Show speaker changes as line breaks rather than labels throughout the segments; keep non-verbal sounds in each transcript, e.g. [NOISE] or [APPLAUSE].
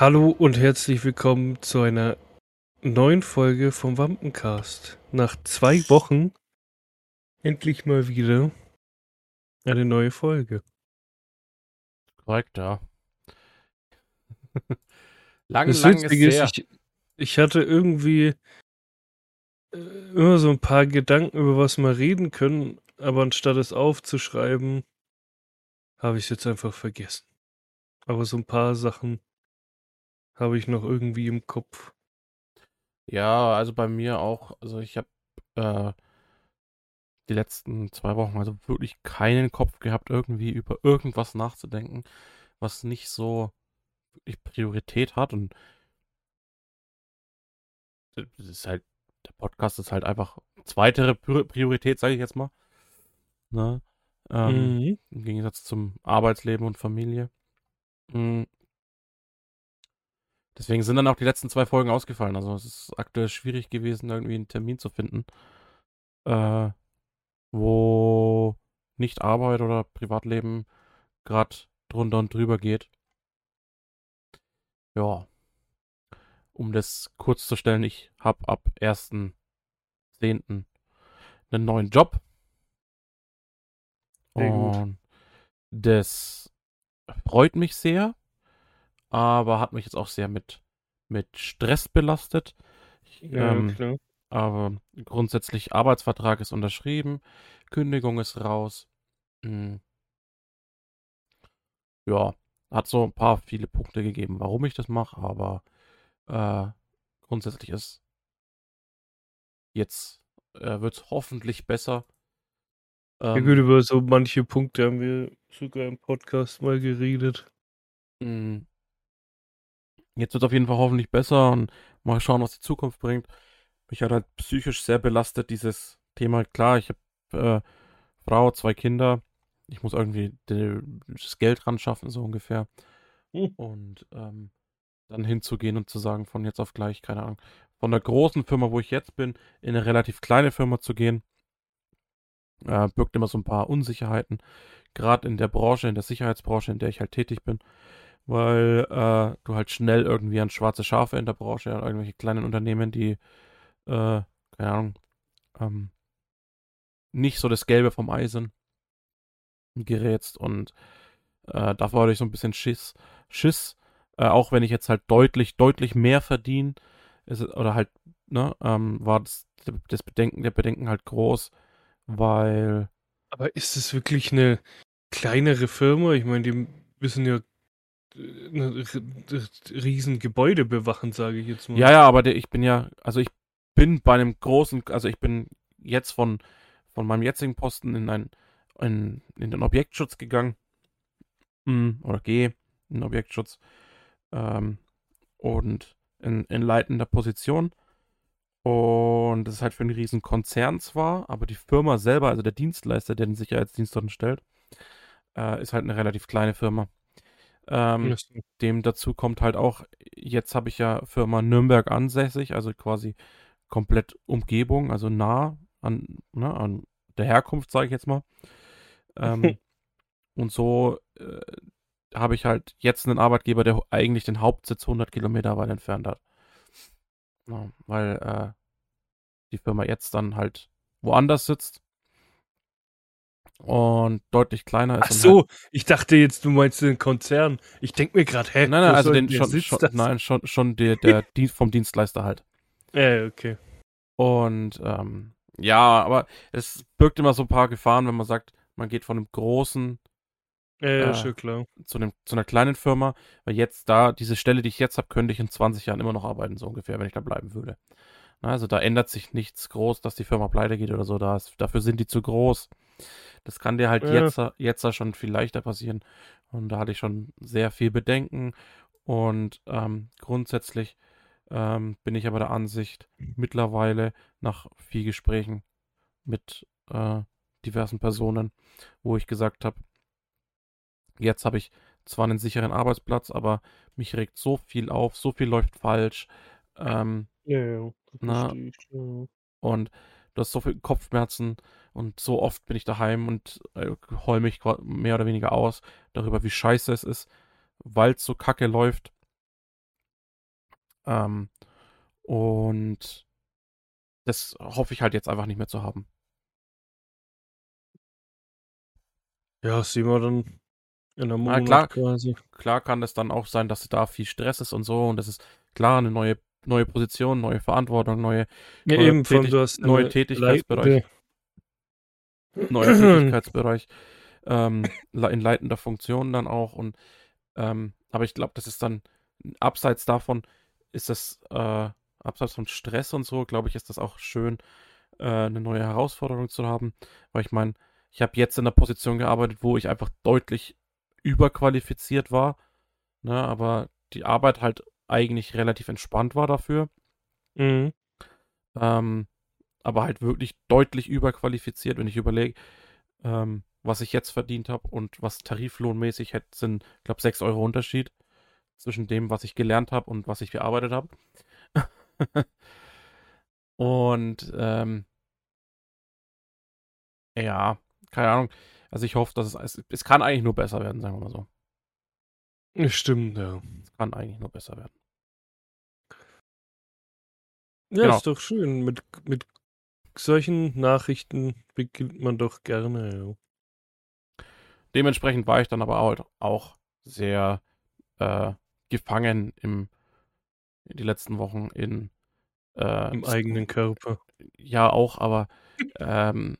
Hallo und herzlich willkommen zu einer neuen Folge vom Wampencast. Nach zwei Wochen endlich mal wieder eine neue Folge.
Korrekt, ja. [LAUGHS] lang,
Das
lang ist
Witzige ist, ich, ich hatte irgendwie äh, immer so ein paar Gedanken, über was wir reden können, aber anstatt es aufzuschreiben, habe ich es jetzt einfach vergessen. Aber so ein paar Sachen habe ich noch irgendwie im Kopf.
Ja, also bei mir auch. Also ich habe äh, die letzten zwei Wochen also wirklich keinen Kopf gehabt, irgendwie über irgendwas nachzudenken, was nicht so wirklich Priorität hat. Und das ist halt, der Podcast ist halt einfach zweitere Pri- Priorität, sage ich jetzt mal. Ne? Ähm,
Mhm.
Im Gegensatz zum Arbeitsleben und Familie. Mm. Deswegen sind dann auch die letzten zwei Folgen ausgefallen. Also es ist aktuell schwierig gewesen, irgendwie einen Termin zu finden, äh, wo nicht Arbeit oder Privatleben gerade drunter und drüber geht. Ja. Um das kurz zu stellen, ich habe ab 1.10. einen neuen Job.
Sehr gut.
Und das freut mich sehr, aber hat mich jetzt auch sehr mit, mit Stress belastet. Ich,
Ja,
ähm,
klar.
aber grundsätzlich Arbeitsvertrag ist unterschrieben, Kündigung ist raus. Hm. Ja, hat so ein paar viele Punkte gegeben, warum ich das mache, aber äh, grundsätzlich ist jetzt äh, wird es hoffentlich besser.
Ja
Ähm,
gut, über so manche Punkte haben wir sogar im Podcast mal geredet.
Mm. Jetzt wird es auf jeden Fall hoffentlich besser und mal schauen, was die Zukunft bringt. Mich hat halt psychisch sehr belastet, dieses Thema. Klar, ich habe äh, Frau, zwei Kinder. Ich muss irgendwie das Geld ran schaffen, so ungefähr.
Hm.
Und ähm, dann hinzugehen und zu sagen, von jetzt auf gleich, keine Ahnung, von der großen Firma, wo ich jetzt bin, in eine relativ kleine Firma zu gehen, äh, birgt immer so ein paar Unsicherheiten. Gerade in der Branche, in der Sicherheitsbranche, in der ich halt tätig bin weil äh, du halt schnell irgendwie an schwarze Schafe in der Branche, an irgendwelche kleinen Unternehmen, die, äh, keine Ahnung, ähm, nicht so das Gelbe vom Ei sind, gerätst und äh, davor hatte ich so ein bisschen Schiss, Schiss, äh, auch wenn ich jetzt halt deutlich, deutlich mehr verdiene, ist, oder halt, ne, ähm, war das, das Bedenken, der Bedenken halt groß, weil
Aber ist es wirklich eine kleinere Firma? Ich meine, die müssen ja riesen Gebäude bewachen, sage ich jetzt mal.
Ja, ja, aber der, ich bin ja, also ich bin bei einem großen, also ich bin jetzt von, von meinem jetzigen Posten in ein, in, in den Objektschutz gegangen. Mm, Oder gehe in den Objektschutz. Ähm, und in, in leitender Position. Und das ist halt für einen riesen Konzern zwar, aber die Firma selber, also der Dienstleister, der den Sicherheitsdienst dort stellt, äh, ist halt eine relativ kleine Firma. Ähm, dem dazu kommt halt auch, jetzt habe ich ja Firma Nürnberg ansässig, also quasi komplett Umgebung, also nah an, ne, an der Herkunft, sage ich jetzt mal. Ähm, [LAUGHS] und so äh, habe ich halt jetzt einen Arbeitgeber, der eigentlich den Hauptsitz 100 Kilometer weit entfernt hat. Ja, weil äh, die Firma jetzt dann halt woanders sitzt und deutlich kleiner ist.
Ach so, ich dachte jetzt, du meinst den Konzern. Ich denke mir gerade, hä?
Halt, nein, nein, also den schon, schon nein, schon, schon der, der [LAUGHS] Dienst vom Dienstleister halt.
Ja, okay.
Und ähm, ja, aber es birgt immer so ein paar Gefahren, wenn man sagt, man geht von einem großen
Ja, ja,
Äh,
schon klar.
zu, einem, zu einer kleinen Firma, weil jetzt da, diese Stelle, die ich jetzt habe, könnte ich in 20 Jahren immer noch arbeiten, so ungefähr, wenn ich da bleiben würde. Na, also da ändert sich nichts groß, dass die Firma pleite geht oder so, da ist, dafür sind die zu groß. Das kann dir halt
Ja.
jetzt, jetzt schon viel leichter passieren. Und da hatte ich schon sehr viel Bedenken. Und ähm, grundsätzlich ähm, bin ich aber der Ansicht, mittlerweile nach viel Gesprächen mit äh, diversen Personen, wo ich gesagt habe, jetzt habe ich zwar einen sicheren Arbeitsplatz, aber mich regt so viel auf, so viel läuft falsch. Ähm,
Ja, ja,
Na, und du hast so viel Kopfschmerzen und so oft bin ich daheim und äh, heul mich mehr oder weniger aus darüber, wie scheiße es ist, weil es so kacke läuft. Ähm, und das hoffe ich halt jetzt einfach nicht mehr zu haben.
Ja, sehen wir dann in
Na,
Monat
klar.
quasi.
Klar kann es dann auch sein, dass da viel Stress ist und so und das ist klar eine neue neue Position, neue Verantwortung, neue
Ja,
neue
eben,
Tätig-
du hast
neue Tätigkeitsbereich. neuer [CLEARS THROAT] Tätigkeitsbereich ähm, in leitender Funktion dann auch und ähm, aber ich glaube, das ist dann abseits davon ist das äh, abseits von Stress und so, glaube ich, ist das auch schön, äh, eine neue Herausforderung zu haben, weil ich meine, ich habe jetzt in einer Position gearbeitet, wo ich einfach deutlich überqualifiziert war, ne, aber die Arbeit halt eigentlich relativ entspannt war dafür.
Mhm.
Ähm, aber halt wirklich deutlich überqualifiziert, wenn ich überlege, ähm, was ich jetzt verdient habe und was tariflohnmäßig hätte, sind, ich glaube, 6 Euro Unterschied zwischen dem, was ich gelernt habe und was ich gearbeitet habe. [LAUGHS] und ähm, ja, keine Ahnung. Also ich hoffe, dass es, es, es kann eigentlich nur besser werden, sagen wir mal so.
Stimmt, ja.
Es kann eigentlich nur besser werden.
Ja,
Genau.
ist doch schön. Mit, mit solchen Nachrichten beginnt man doch gerne.
Dementsprechend war ich dann aber halt auch sehr äh, gefangen im, in die letzten Wochen in
Ja.
äh,
Im eigenen Körper.
ja auch, aber ähm,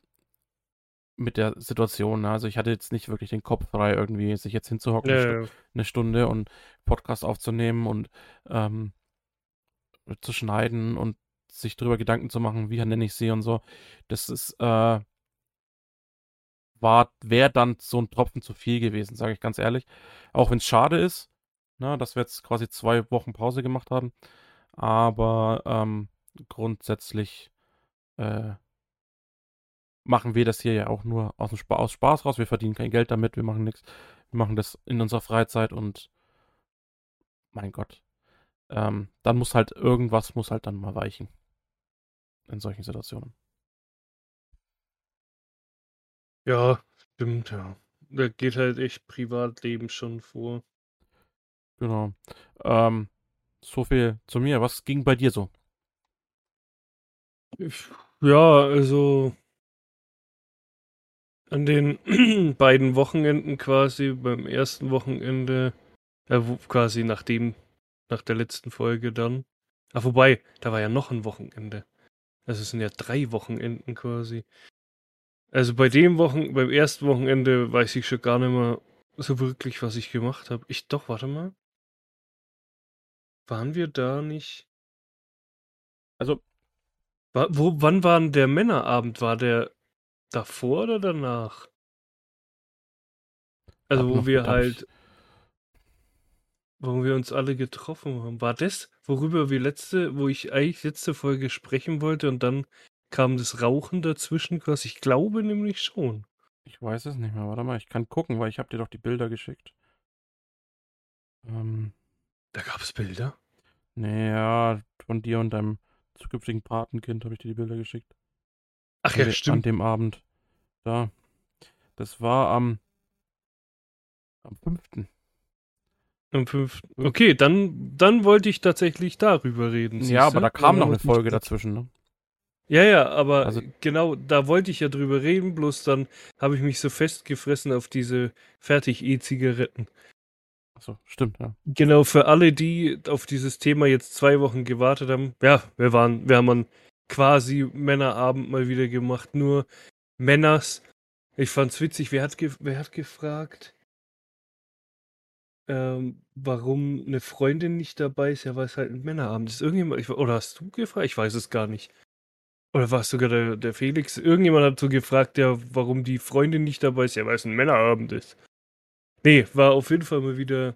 mit der Situation. ne? Also ich hatte jetzt nicht wirklich den Kopf frei, irgendwie sich jetzt hinzuhocken, eine,
Ja,
Stu-
ja.
eine Stunde und Podcast aufzunehmen und ähm, zu schneiden und sich darüber Gedanken zu machen, wie nenne ich sie und so. Das ist äh, war wäre dann so ein Tropfen zu viel gewesen, sage ich ganz ehrlich. Auch wenn es schade ist, ne, dass wir jetzt quasi zwei Wochen Pause gemacht haben. Aber ähm, grundsätzlich äh, machen wir das hier ja auch nur aus, dem Spa aus Spaß raus. Wir verdienen kein Geld damit, wir machen nichts. Wir machen das in unserer Freizeit und mein Gott. Ähm, dann muss halt irgendwas muss halt dann mal weichen. In solchen Situationen.
Ja, stimmt, ja. Da geht halt echt Privatleben schon vor.
Genau. Ähm, so viel zu mir. Was ging bei dir so?
Ich, ja, also an den [CLEARS THROAT] beiden Wochenenden quasi, beim ersten Wochenende, äh, quasi nach dem, nach der letzten Folge dann. Ah, wobei, da war ja noch ein Wochenende. Also es sind ja drei Wochenenden quasi. Also bei dem Wochen, beim ersten Wochenende weiß ich schon gar nicht mehr so wirklich, was ich gemacht habe. Ich doch, warte mal. Waren wir da nicht?
Also,
Wa- Wo, wann war denn der Männerabend? War der davor oder danach? Also
hab
wo wir halt, wo wir uns alle getroffen haben. War das, worüber wir letzte, wo ich eigentlich letzte Folge sprechen wollte und dann kam das Rauchen dazwischen quasi? Ich glaube nämlich schon.
Ich weiß es nicht mehr. Warte mal, ich kann gucken, weil ich habe dir doch die Bilder geschickt. Ähm,
Da gab es Bilder.
naja, von dir und deinem zukünftigen Patenkind habe ich dir die Bilder geschickt.
Ach
An
ja,
An
stimmt.
dem Abend. Da. Das war am, am 5.
Am 5. Okay, dann, dann wollte ich tatsächlich darüber reden.
Ja,
siehste?
aber da kam noch eine Folge dazwischen, ne?
Ja, ja, aber
Also-
genau, da wollte ich ja drüber reden, bloß dann habe ich mich so festgefressen auf diese Fertig-E-Zigaretten.
Achso, stimmt, ja.
Genau, für alle, die auf dieses Thema jetzt zwei Wochen gewartet haben, ja, wir waren, wir haben einen quasi Männerabend mal wieder gemacht, nur Männers. Ich fand's witzig, wer hat, ge wer hat gefragt, ähm, warum eine Freundin nicht dabei ist? Ja, weil es halt ein Männerabend ist. Irgendjemand, ich, oder hast du gefragt? Ich weiß es gar nicht. Oder war es sogar der, der Felix? Irgendjemand hat so gefragt, ja, warum die Freundin nicht dabei ist. Ja, weil es ein Männerabend ist. Nee, war auf jeden Fall mal wieder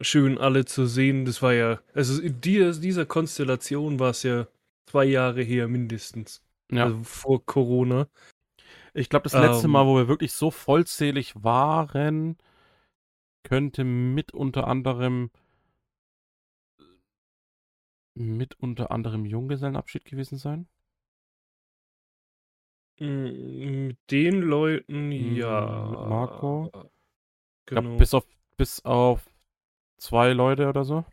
schön, alle zu sehen. Das war ja, also in dieser, dieser Konstellation war es ja zwei Jahre her mindestens.
Ja.
Also vor Corona.
Ich glaube, das letzte
Ähm.
Mal, wo wir wirklich so vollzählig waren, könnte mit unter anderem mit unter anderem Junggesellenabschied gewesen sein.
Mm, Mit den Leuten,
Mm,
ja.
mit Marco. Ich
Genau.
glaube, bis auf, bis auf zwei Leute oder so.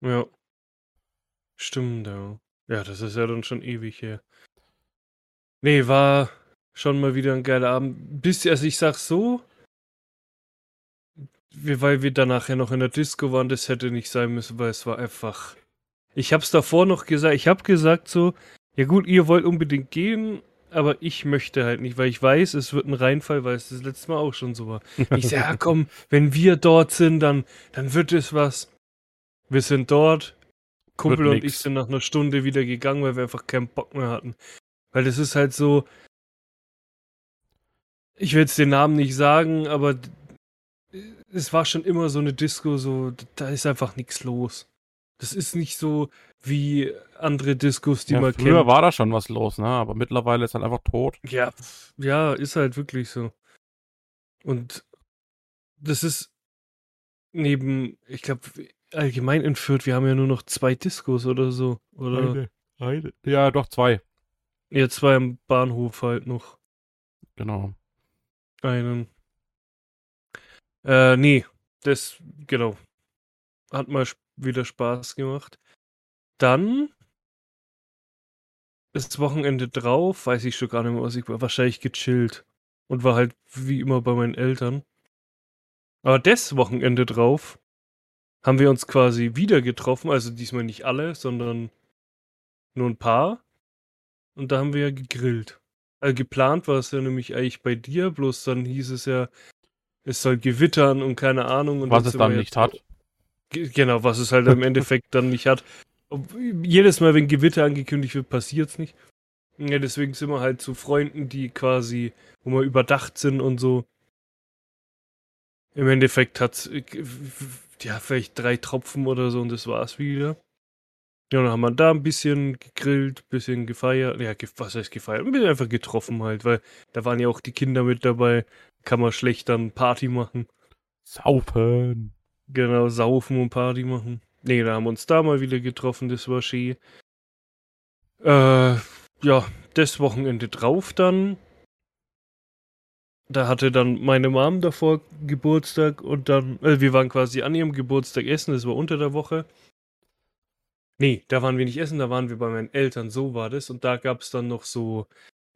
ja. Stimmt, ja. Ja, das ist ja dann schon ewig her. Nee, war schon mal wieder ein geiler Abend. Bis, also ich sag so, weil wir danach ja noch in der Disco waren, das hätte nicht sein müssen, weil es war einfach. Ich hab's davor noch gesagt, ich hab gesagt so, ja gut, ihr wollt unbedingt gehen, aber ich möchte halt nicht, weil ich weiß, es wird ein Reinfall, weil es das letzte Mal auch schon so war. Ich sag, ja [LAUGHS] komm, wenn wir dort sind, dann, dann wird es was. Wir sind dort, Kumpel und ich sind nach einer Stunde wieder gegangen, weil wir einfach keinen Bock mehr hatten. Weil das ist halt so, ich will jetzt den Namen nicht sagen, aber es war schon immer so eine Disco, so, da ist einfach nichts los. Das ist nicht so wie andere Discos, die
ja,
man
früher
kennt.
Früher war da schon was los, ne? Aber mittlerweile ist halt einfach tot.
Ja, ja, ist halt wirklich so. Und das ist neben, ich glaube, allgemein in Fürth, wir haben ja nur noch zwei Discos oder so. Oder?
Eine, eine. Ja, doch, zwei.
Ja, zwei am Bahnhof halt noch.
Genau.
Einen. Äh, nee, das, genau. Hat mal wieder Spaß gemacht. Dann das Wochenende drauf, weiß ich schon gar nicht mehr, was ich war. Wahrscheinlich gechillt. Und war halt wie immer bei meinen Eltern. Aber das Wochenende drauf haben wir uns quasi wieder getroffen. Also diesmal nicht alle, sondern nur ein paar. Und da haben wir ja gegrillt. Also geplant war es ja nämlich eigentlich bei dir, bloß dann hieß es ja, es soll gewittern und keine Ahnung. Und
was es dann nicht hat.
Genau, was es halt im [LAUGHS] Endeffekt dann nicht hat. Jedes Mal, wenn Gewitter angekündigt wird, passiert es nicht. Ja, deswegen sind wir halt zu Freunden, die quasi, wo wir überdacht sind und so. Im Endeffekt hat ja vielleicht drei Tropfen oder so und das war's wieder. Ja, dann haben wir da ein bisschen gegrillt, ein bisschen gefeiert. Ja, was heißt gefeiert? Ein bisschen einfach getroffen halt, weil da waren ja auch die Kinder mit dabei. Kann man schlecht dann Party machen.
Saufen.
Genau, saufen und Party machen. Nee, da haben wir uns da mal wieder getroffen, das war schön. Äh, ja, das Wochenende drauf dann. Da hatte dann meine Mom davor Geburtstag und dann, äh, wir waren quasi an ihrem Geburtstag essen, das war unter der Woche. Nee, da waren wir nicht essen, da waren wir bei meinen Eltern, so war das. Und da gab es dann noch so,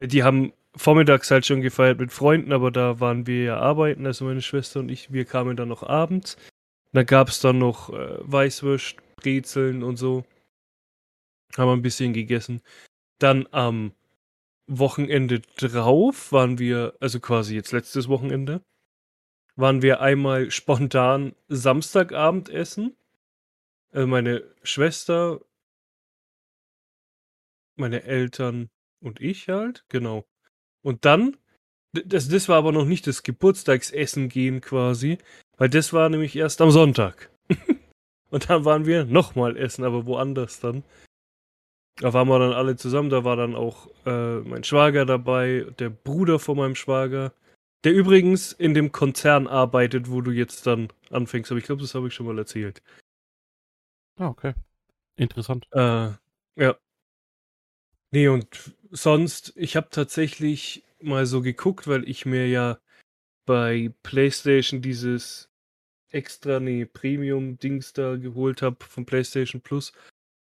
die haben vormittags halt schon gefeiert mit Freunden, aber da waren wir ja arbeiten, also meine Schwester und ich, wir kamen dann noch abends. Da gab es dann noch äh, Weißwürst, Brezeln und so. Haben wir ein bisschen gegessen. Dann am Wochenende drauf waren wir, also quasi jetzt letztes Wochenende, waren wir einmal spontan Samstagabend essen also meine Schwester, meine Eltern und ich halt, genau. Und dann, das, das war aber noch nicht das Geburtstagsessen gehen quasi, weil das war nämlich erst am Sonntag. [LAUGHS] und dann waren wir nochmal essen, aber woanders dann. Da waren wir dann alle zusammen, da war dann auch äh, mein Schwager dabei, der Bruder von meinem Schwager, der übrigens in dem Konzern arbeitet, wo du jetzt dann anfängst, aber ich glaube, das habe ich schon mal erzählt.
Ah, okay. Interessant.
Äh, ja. Nee, und sonst, ich habe tatsächlich mal so geguckt, weil ich mir ja bei PlayStation dieses extra, nee, Premium-Dings da geholt habe von PlayStation Plus.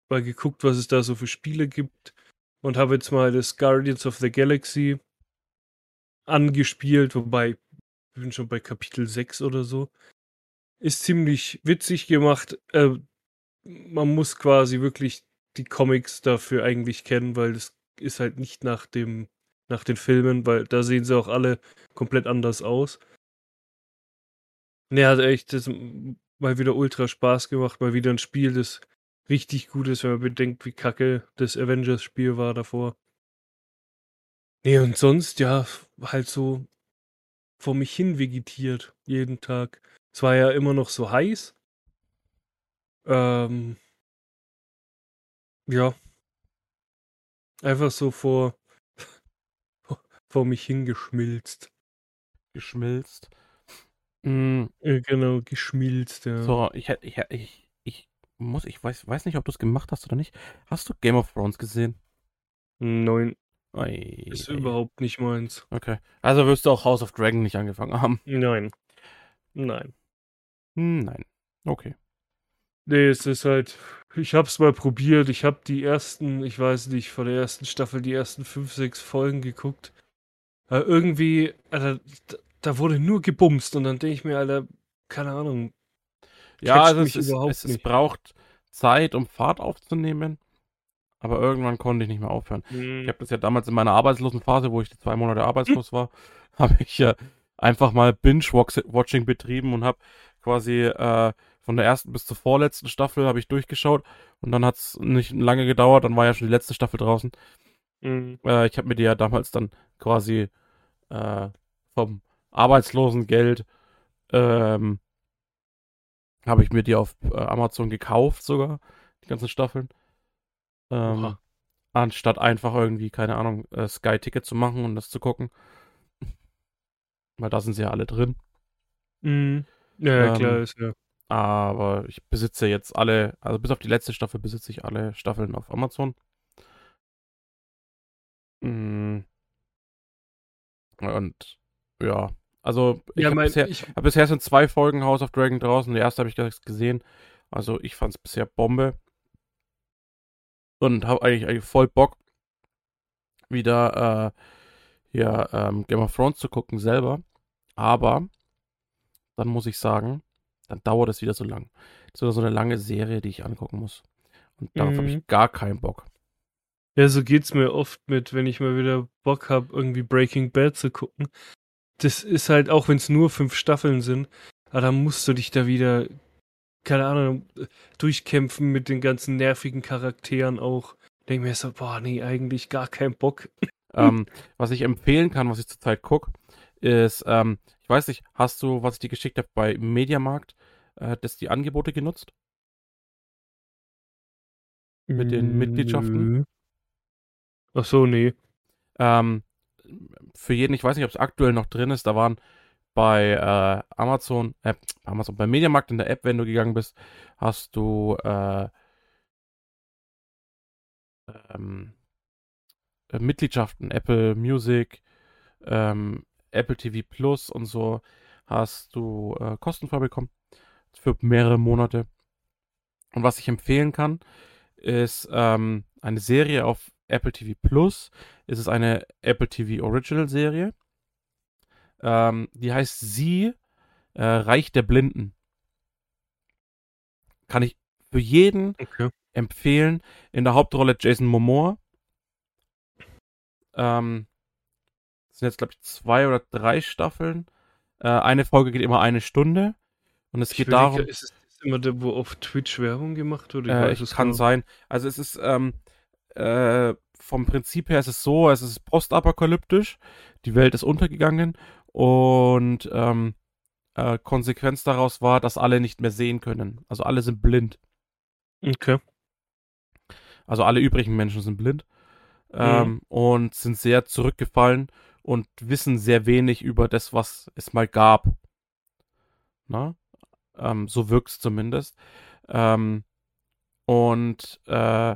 Mal geguckt, was es da so für Spiele gibt. Und habe jetzt mal das Guardians of the Galaxy angespielt, wobei ich bin schon bei Kapitel 6 oder so. Ist ziemlich witzig gemacht. Äh, man muss quasi wirklich die Comics dafür eigentlich kennen, weil das ist halt nicht nach dem, nach den Filmen, weil da sehen sie auch alle komplett anders aus. Ne, hat echt das mal wieder ultra Spaß gemacht, mal wieder ein Spiel, das richtig gut ist, wenn man bedenkt, wie kacke das Avengers-Spiel war davor. Nee, und sonst, ja, halt so vor mich hin vegetiert, jeden Tag. Es war ja immer noch so heiß, ähm, ja. Einfach so vor, [LAUGHS] vor mich hingeschmilzt.
Geschmilzt.
Mhm. genau, geschmilzt, ja.
So, ich, ich, ich, ich muss, ich weiß, weiß nicht, ob du es gemacht hast oder nicht. Hast du Game of Thrones gesehen?
Nein.
Ei,
ist ei. überhaupt nicht meins.
Okay. Also wirst du auch House of Dragon nicht angefangen haben?
Nein. Nein.
Hm, nein. Okay.
Nee, es ist halt ich habe es mal probiert. Ich habe die ersten ich weiß nicht, von der ersten Staffel die ersten 5, 6 Folgen geguckt. Aber irgendwie, Alter, da wurde nur gebumst und dann denke ich mir, Alter, keine Ahnung.
Ja, also es, ist, es, es braucht Zeit, um Fahrt aufzunehmen. Aber irgendwann konnte ich nicht mehr aufhören. Mhm. Ich habe das ja damals in meiner Arbeitslosenphase, wo ich zwei Monate arbeitslos war, [LAUGHS] habe ich ja einfach mal Binge-Watching betrieben und habe quasi äh, von der ersten bis zur vorletzten Staffel habe ich durchgeschaut und dann hat es nicht lange gedauert, dann war ja schon die letzte Staffel draußen. Mhm. Äh, ich habe mir die ja damals dann quasi äh, vom Arbeitslosengeld ähm, habe ich mir die auf äh, Amazon gekauft sogar, die ganzen Staffeln. Ähm, anstatt einfach irgendwie, keine Ahnung, äh, Sky-Ticket zu machen und das zu gucken. Weil da sind sie ja alle drin.
Mhm. Ja, ähm, klar ist ja.
Aber ich besitze jetzt alle, also bis auf die letzte Staffel besitze ich alle Staffeln auf Amazon. Mhm. Und ja, also ich ja, habe bisher, hab bisher sind zwei Folgen House of Dragon draußen. Die erste habe ich gesehen. Also ich fand es bisher Bombe. Und habe eigentlich, eigentlich voll Bock, wieder äh, hier ähm, Game of Thrones zu gucken selber. Aber dann muss ich sagen, dann dauert es wieder so lang. Das ist wieder so eine lange Serie, die ich angucken muss. Und darauf mhm. habe ich gar keinen Bock.
Ja, so geht's mir oft mit, wenn ich mal wieder Bock habe, irgendwie Breaking Bad zu gucken. Das ist halt, auch wenn es nur fünf Staffeln sind, aber dann musst du dich da wieder, keine Ahnung, durchkämpfen mit den ganzen nervigen Charakteren auch. Denke mir so, boah, nee, eigentlich gar keinen Bock. [LAUGHS]
Ähm, was ich empfehlen kann, was ich zurzeit gucke, ist, ähm, ich weiß nicht, hast du, was ich dir geschickt habe bei Mediamarkt, äh, das die Angebote genutzt? Mit den Mitgliedschaften?
Ach so, nee.
Ähm, für jeden, ich weiß nicht, ob es aktuell noch drin ist, da waren bei äh, Amazon, äh, Amazon, bei Mediamarkt in der App, wenn du gegangen bist, hast du äh, ähm, äh, Mitgliedschaften, Apple Music, ähm, Apple TV Plus und so hast du äh, kostenfrei bekommen für mehrere Monate. Und was ich empfehlen kann, ist ähm, eine Serie auf Apple TV Plus. Es ist eine Apple TV Original Serie. Ähm, die heißt Sie, äh, Reich der Blinden. Kann ich für jeden okay. empfehlen. In der Hauptrolle Jason Momoa. Ähm, das sind jetzt, glaube ich, zwei oder drei Staffeln. Äh, eine Folge geht immer eine Stunde. Und es ich geht darum.
Ist es immer der, wo auf Twitch Werbung gemacht
wird? Äh, es kann genau. sein. Also es ist, ähm, äh, vom Prinzip her ist es so, es ist postapokalyptisch, die Welt ist untergegangen und ähm, äh, Konsequenz daraus war, dass alle nicht mehr sehen können. Also alle sind blind.
Okay.
Also alle übrigen Menschen sind blind ähm, mhm. und sind sehr zurückgefallen und wissen sehr wenig über das, was es mal gab. Na? Ähm, so wirkt es zumindest. Ähm, und äh,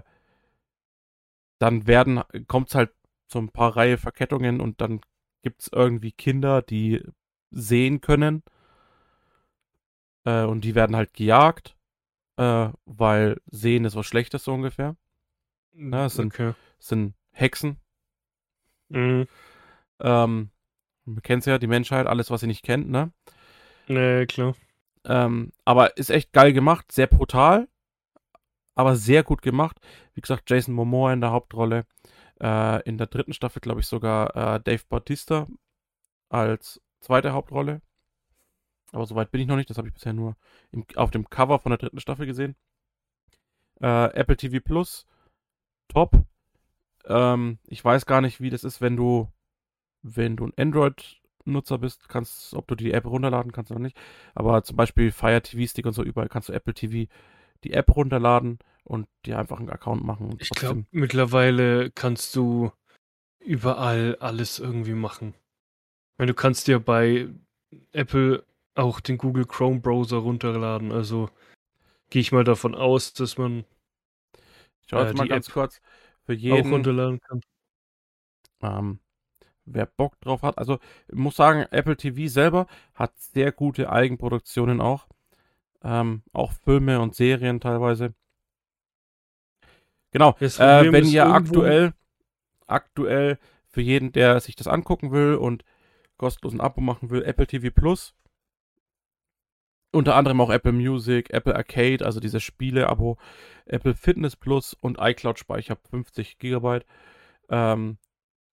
dann werden, kommt es halt zu ein paar Reihe Verkettungen und dann gibt es irgendwie Kinder, die sehen können. Äh, und die werden halt gejagt, äh, weil sehen ist was Schlechtes so ungefähr. Ja, es sind, okay. sind Hexen. Mhm. Ähm, man kennt ja, die Menschheit, alles, was sie nicht kennt, ne?
Nee, klar.
Ähm, aber ist echt geil gemacht, sehr brutal aber sehr gut gemacht. Wie gesagt, Jason Momoa in der Hauptrolle. Äh, in der dritten Staffel, glaube ich, sogar äh, Dave Bautista als zweite Hauptrolle. Aber soweit bin ich noch nicht. Das habe ich bisher nur im, auf dem Cover von der dritten Staffel gesehen. Äh, Apple TV Plus, top. Ähm, ich weiß gar nicht, wie das ist, wenn du, wenn du ein Android-Nutzer bist, kannst, ob du die App runterladen kannst oder nicht. Aber zum Beispiel Fire TV Stick und so überall kannst du Apple TV die App runterladen und dir einfach einen Account machen.
ich glaube, mittlerweile kannst du überall alles irgendwie machen. Weil du kannst dir bei Apple auch den Google Chrome Browser runterladen. Also gehe ich mal davon aus, dass man
ich äh, mal ganz App kurz für jeden
auch runterladen kann.
Ähm, wer Bock drauf hat. Also ich muss sagen, Apple TV selber hat sehr gute Eigenproduktionen auch. Ähm, auch Filme und Serien teilweise. Genau. Äh, wenn
ist
ihr aktuell, aktuell für jeden, der sich das angucken will und kostenlos ein Abo machen will, Apple TV Plus. Unter anderem auch Apple Music, Apple Arcade, also diese Spiele-Abo, Apple Fitness Plus und iCloud-Speicher 50 Gigabyte. Ähm,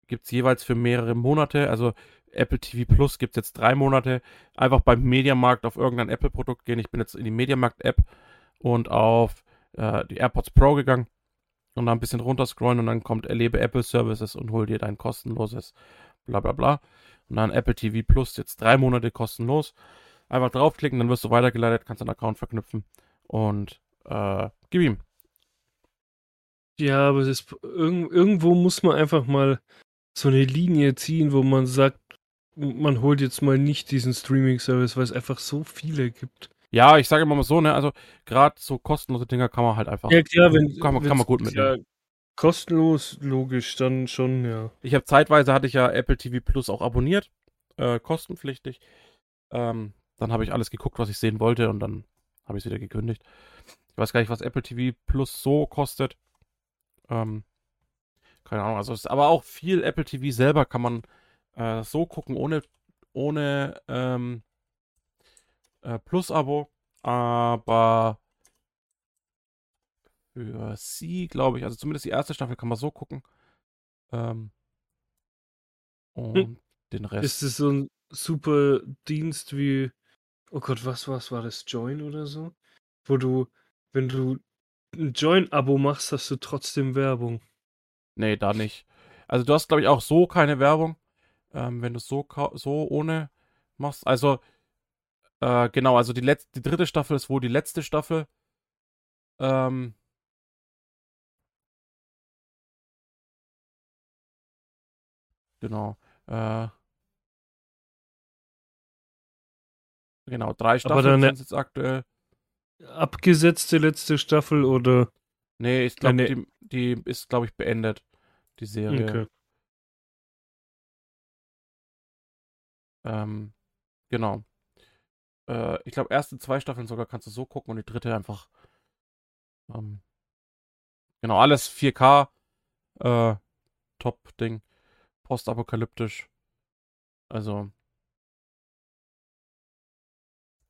gibt es jeweils für mehrere Monate. Also Apple TV Plus gibt es jetzt drei Monate. Einfach beim Mediamarkt auf irgendein Apple-Produkt gehen. Ich bin jetzt in die Mediamarkt-App und auf äh, die AirPods Pro gegangen und dann ein bisschen runterscrollen und dann kommt Erlebe Apple Services und hol dir dein kostenloses bla bla bla. Und dann Apple TV Plus jetzt drei Monate kostenlos. Einfach draufklicken, dann wirst du weitergeleitet, kannst deinen Account verknüpfen und äh, gib ihm.
Ja, aber ist, irg irgendwo muss man einfach mal so eine Linie ziehen, wo man sagt, man holt jetzt mal nicht diesen Streaming-Service, weil es einfach so viele gibt.
Ja, ich sage immer mal so, ne, also gerade so kostenlose Dinger kann man halt einfach.
Ja, klar, wenn.
kann, man, kann man gut mitnehmen.
Ja, kostenlos, logisch, dann schon, ja.
Ich habe zeitweise hatte ich ja Apple TV Plus auch abonniert, äh, kostenpflichtig. Ähm, dann habe ich alles geguckt, was ich sehen wollte und dann habe ich es wieder gekündigt. Ich weiß gar nicht, was Apple TV Plus so kostet. Ähm, keine Ahnung, also ist aber auch viel Apple TV selber kann man äh, so gucken, ohne, ohne ähm, äh, Plus-Abo. Aber für sie, glaube ich, also zumindest die erste Staffel kann man so gucken. Ähm, und den Rest.
Ist es so ein super Dienst wie, oh Gott, was was war das, Join oder so? Wo du, wenn du ein Join-Abo machst, hast du trotzdem Werbung.
Nee, da nicht. Also du hast, glaube ich, auch so keine Werbung, ähm, wenn du es so, so ohne machst. Also, äh, genau, also die, letzte, die dritte Staffel ist wohl die letzte Staffel. Ähm, genau. Äh, genau, drei Staffeln sind jetzt aktuell.
Abgesetzte letzte Staffel oder?
Nee, ich glaube,
nee.
die, die ist, glaube ich, beendet, die Serie.
Okay.
Ähm, genau. Äh, ich glaube, erste zwei Staffeln sogar kannst du so gucken und die dritte einfach. Ähm, genau, alles 4K. Äh, Top-Ding. Postapokalyptisch. Also,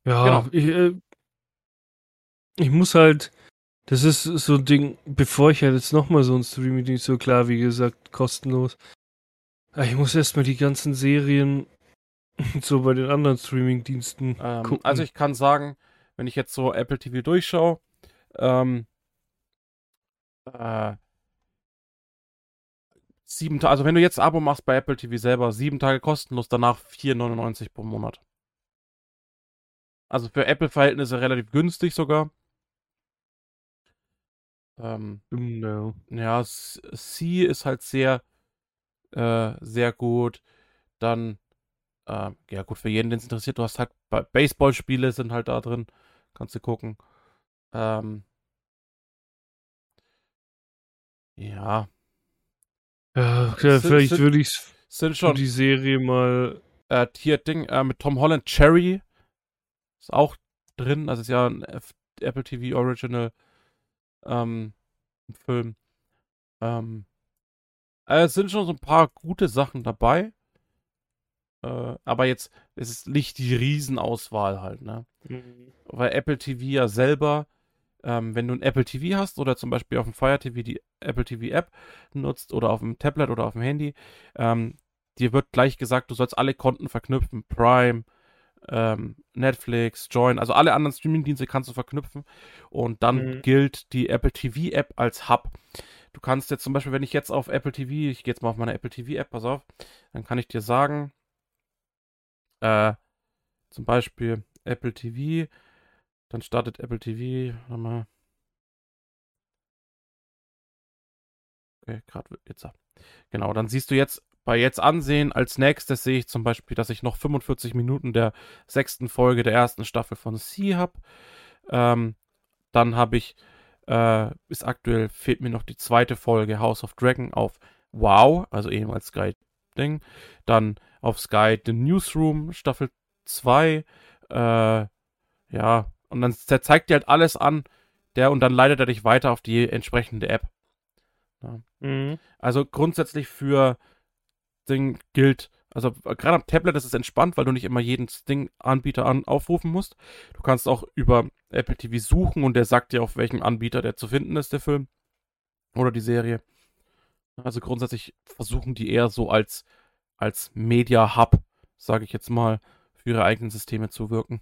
Ja,
Genau.
ich, äh, ich muss halt, das ist so ein Ding, bevor ich halt jetzt nochmal so ein Streaming-Dienst, so klar, wie gesagt, kostenlos. Aber Ich muss erstmal die ganzen Serien [LAUGHS] so bei den anderen Streaming-Diensten
ähm,
gucken.
also ich kann sagen, wenn ich jetzt so Apple TV durchschaue, ähm, äh, sieben Ta also wenn du jetzt ein Abo machst bei Apple TV selber, sieben Tage kostenlos, danach 4,99 pro Monat. Also für Apple-Verhältnisse relativ günstig sogar. Ähm,
no.
ja, C ist halt sehr, äh, sehr gut. Dann, äh, ja gut, für jeden, den es interessiert, du hast halt Ba- Baseballspiele sind halt da drin. Kannst du gucken. Ähm, ja,
Ja, okay,
Sind-
vielleicht
sind-
würde ich
sind
schon
schon
die Serie mal.
äh, hier Ding äh, mit Tom Holland Cherry ist auch drin. Also ist ja ein F Apple TV Original ähm, Film. Ähm, äh, es sind schon so ein paar gute Sachen dabei. Äh, aber jetzt es ist nicht die Riesenauswahl halt, ne? Weil Apple TV ja selber, ähm, wenn du ein Apple TV hast oder zum Beispiel auf dem Fire TV die Apple TV App nutzt oder auf dem Tablet oder auf dem Handy, ähm, dir wird gleich gesagt, du sollst alle Konten verknüpfen. Prime, ähm, Netflix, Join, also alle anderen Streamingdienste kannst du verknüpfen und dann
Mhm.
gilt die Apple TV App als Hub. Du kannst jetzt zum Beispiel, wenn ich jetzt auf Apple TV, ich gehe jetzt mal auf meine Apple TV App, pass auf, dann kann ich dir sagen, äh, zum Beispiel Apple TV, dann startet Apple TV, warte mal. Okay, gerade jetzt. Genau, dann siehst du jetzt bei jetzt ansehen, als nächstes sehe ich zum Beispiel, dass ich noch 45 Minuten der sechsten Folge der ersten Staffel von C habe. Ähm, dann habe ich, äh, ist aktuell, fehlt mir noch die zweite Folge House of Dragon auf Wow, also ehemals Sky Ding. Dann auf Sky The Newsroom Staffel 2. Äh, ja, Und dann zeigt dir halt alles an, der und dann leitet er dich weiter auf die entsprechende App. Ja.
Mhm.
Also grundsätzlich für Ding gilt, also gerade am Tablet ist es entspannt, weil du nicht immer jeden Sting-Anbieter an, aufrufen musst. Du kannst auch über Apple TV suchen und der sagt dir, auf welchem Anbieter der zu finden ist, der Film oder die Serie. Also grundsätzlich versuchen die eher so als, als Media-Hub, sage ich jetzt mal, für ihre eigenen Systeme zu wirken.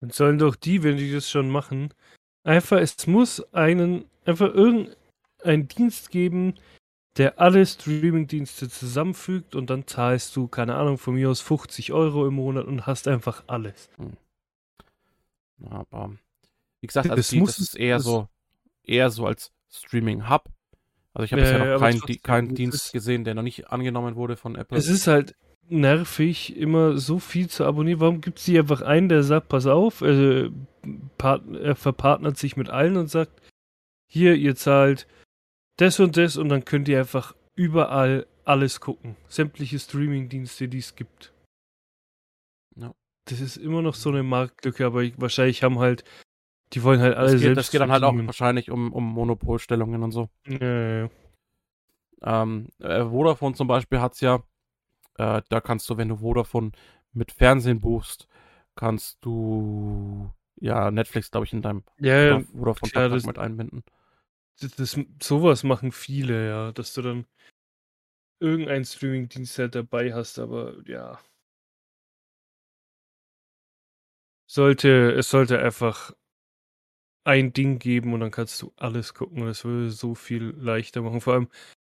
Dann sollen doch die, wenn die das schon machen, einfach, es muss einen, einfach irgendeinen Dienst geben, der alle Streaming-Dienste zusammenfügt und dann zahlst du, keine Ahnung, von mir aus 50 Euro im Monat und hast einfach alles.
Hm. Aber wie gesagt, also das, die, das ist eher das so, eher so als Streaming-Hub. Also ich habe ja, bisher noch keinen, die, keinen Dienst gesehen, der noch nicht angenommen wurde von Apple.
Es ist halt nervig, immer so viel zu abonnieren. Warum gibt es hier einfach einen, der sagt, pass auf, also, er verpartnert sich mit allen und sagt, hier, ihr zahlt das und das und dann könnt ihr einfach überall alles gucken. Sämtliche Streaming-Dienste, die es gibt.
Ja.
Das ist immer noch so eine Marktlücke, aber ich, wahrscheinlich haben halt, die wollen halt alle
das geht,
selbst.
Das geht dann halt auch wahrscheinlich um, um Monopolstellungen und so.
Ja, ja, ja.
Ähm, äh, Vodafone zum Beispiel hat es ja, äh, da kannst du, wenn du Vodafone mit Fernsehen buchst, kannst du ja Netflix, glaube ich, in deinem
ja,
Vodafone-Vertrag mit einbinden.
Das, das, sowas machen viele, ja, dass du dann irgendeinen Streaming-Dienst halt dabei hast, aber ja. Sollte, es sollte einfach ein Ding geben und dann kannst du alles gucken. Das würde so viel leichter machen. Vor allem,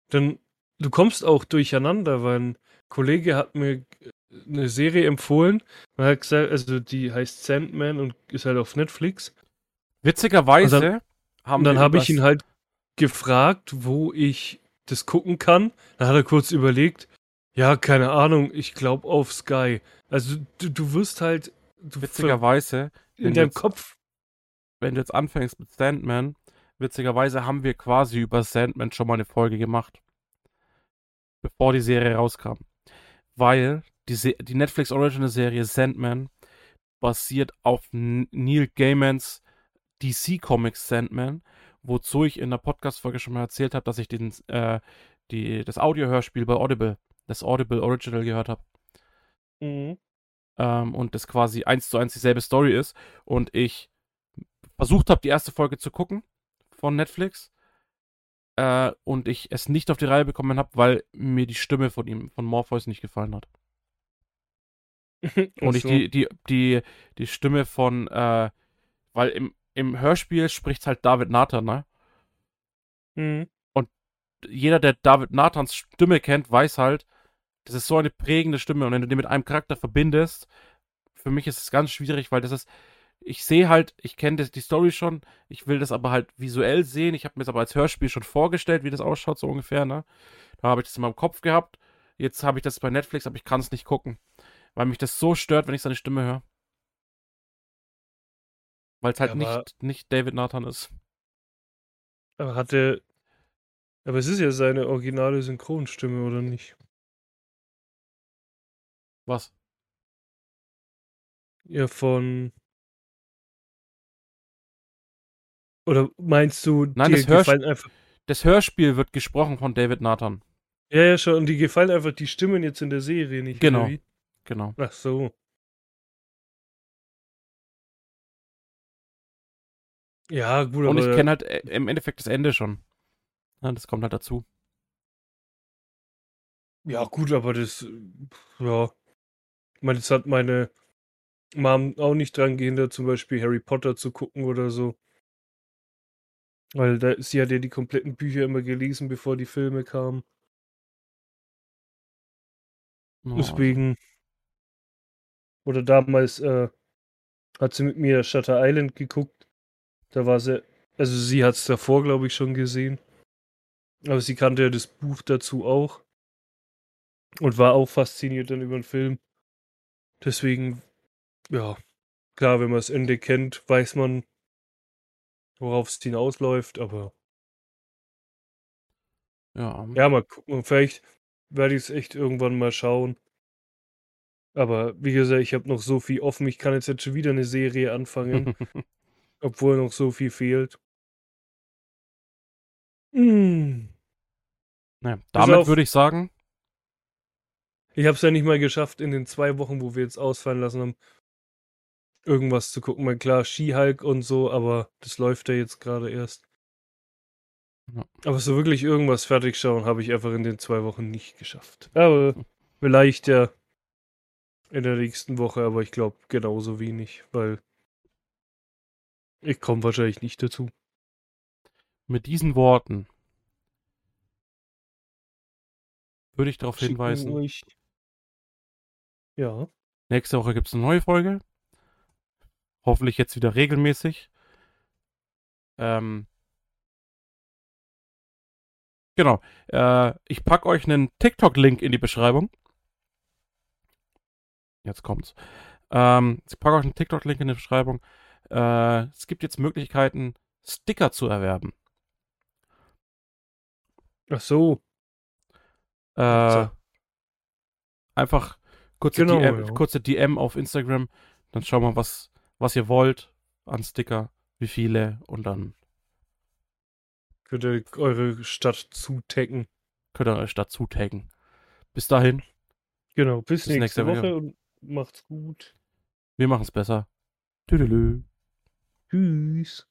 dann, du kommst auch durcheinander, weil ein Kollege hat mir eine Serie empfohlen. Man hat gesagt, also die heißt Sandman und ist halt auf Netflix.
Witzigerweise
dann, haben dann habe ich ihn halt gefragt, wo ich das gucken kann. Dann hat er kurz überlegt. Ja, keine Ahnung, ich glaube auf Sky. Also du, du wirst halt. Du
witzigerweise.
In deinem jetzt, Kopf.
Wenn du jetzt anfängst mit Sandman, witzigerweise haben wir quasi über Sandman schon mal eine Folge gemacht. Bevor die Serie rauskam. Weil die, die Netflix Original Serie Sandman basiert auf Neil Gaimans DC Comics Sandman wozu ich in der Podcast-Folge schon mal erzählt habe, dass ich den, äh, die, das Audiohörspiel bei Audible, das Audible Original gehört habe.
Mhm.
Ähm, und das quasi eins zu eins dieselbe Story ist. Und ich versucht habe, die erste Folge zu gucken von Netflix. Äh, und ich es nicht auf die Reihe bekommen habe, weil mir die Stimme von ihm, von Morpheus, nicht gefallen hat. [LAUGHS] und ich die, die, die, die Stimme von, äh, weil im, im Hörspiel spricht halt David Nathan, ne?
Mhm.
Und jeder, der David Nathans Stimme kennt, weiß halt, das ist so eine prägende Stimme. Und wenn du den mit einem Charakter verbindest, für mich ist es ganz schwierig, weil das ist, ich sehe halt, ich kenne die Story schon, ich will das aber halt visuell sehen. Ich habe mir das aber als Hörspiel schon vorgestellt, wie das ausschaut, so ungefähr, ne? Da habe ich das in meinem Kopf gehabt. Jetzt habe ich das bei Netflix, aber ich kann es nicht gucken. Weil mich das so stört, wenn ich seine Stimme höre. Weil es halt ja, nicht, nicht David Nathan ist.
Aber hatte. Aber es ist ja seine originale Synchronstimme, oder nicht?
Was?
Ja, von. Oder meinst du,
Nein, das, Hörsp einfach... das Hörspiel wird gesprochen von David Nathan.
Ja, ja, schon. Und die gefallen einfach die Stimmen jetzt in der Serie nicht.
Genau. Genau.
Ach so. Ja, gut,
Und ich kenne halt äh, im Endeffekt das Ende schon. Ja, das kommt halt dazu.
Ja, gut, aber das, ja. Ich meine, das hat meine Mom auch nicht dran gehen, da zum Beispiel Harry Potter zu gucken oder so. Weil da, sie hat ja die kompletten Bücher immer gelesen, bevor die Filme kamen. Oh. Deswegen. Oder damals äh, hat sie mit mir Shutter Island geguckt. Da war sie, also sie hat es davor, glaube ich, schon gesehen. Aber sie kannte ja das Buch dazu auch. Und war auch fasziniert dann über den Film. Deswegen, ja, klar, wenn man das Ende kennt, weiß man, worauf es hinausläuft, aber.
Ja.
Ja, mal gucken. Vielleicht werde ich es echt irgendwann mal schauen. Aber wie gesagt, ich habe noch so viel offen. Ich kann jetzt, jetzt schon wieder eine Serie anfangen, [LAUGHS] obwohl noch so viel fehlt. Mm.
Naja, damit
auf-
würde ich sagen,
Ich habe es ja nicht mal geschafft, in den zwei Wochen, wo wir jetzt ausfallen lassen haben, irgendwas zu gucken. Mal klar, Skihulk und so, aber das läuft ja jetzt gerade erst.
Ja.
Aber so wirklich irgendwas fertig schauen, habe ich einfach in den zwei Wochen nicht geschafft. Aber vielleicht ja in der nächsten Woche, aber ich glaube genauso wenig, weil ich komme wahrscheinlich nicht dazu.
mit diesen Worten würde ich darauf hinweisen,
Euch... Ja.
nächste Woche gibt es eine neue Folge. Hoffentlich jetzt wieder regelmäßig. Ähm, genau. Äh, ich packe euch einen TikTok-Link in die Beschreibung. Jetzt kommt's. Ähm, ich packe euch einen TikTok-Link in die Beschreibung. Äh, es gibt jetzt Möglichkeiten, Sticker zu erwerben.
Ach so.
Äh,
So.
einfach kurze,
Genau,
DM,
ja.
kurze DM auf Instagram. Dann schauen wir, was, was ihr wollt an Sticker, wie viele und dann
Könnt ihr eure Stadt zutaggen.
könnt ihr euch dazu taggen. Bis dahin,
Genau, bis,
Bis
nächste,
nächste
Woche
Woche.
und macht's gut.
wir machen es besser. Tüdelü.
Tschüss.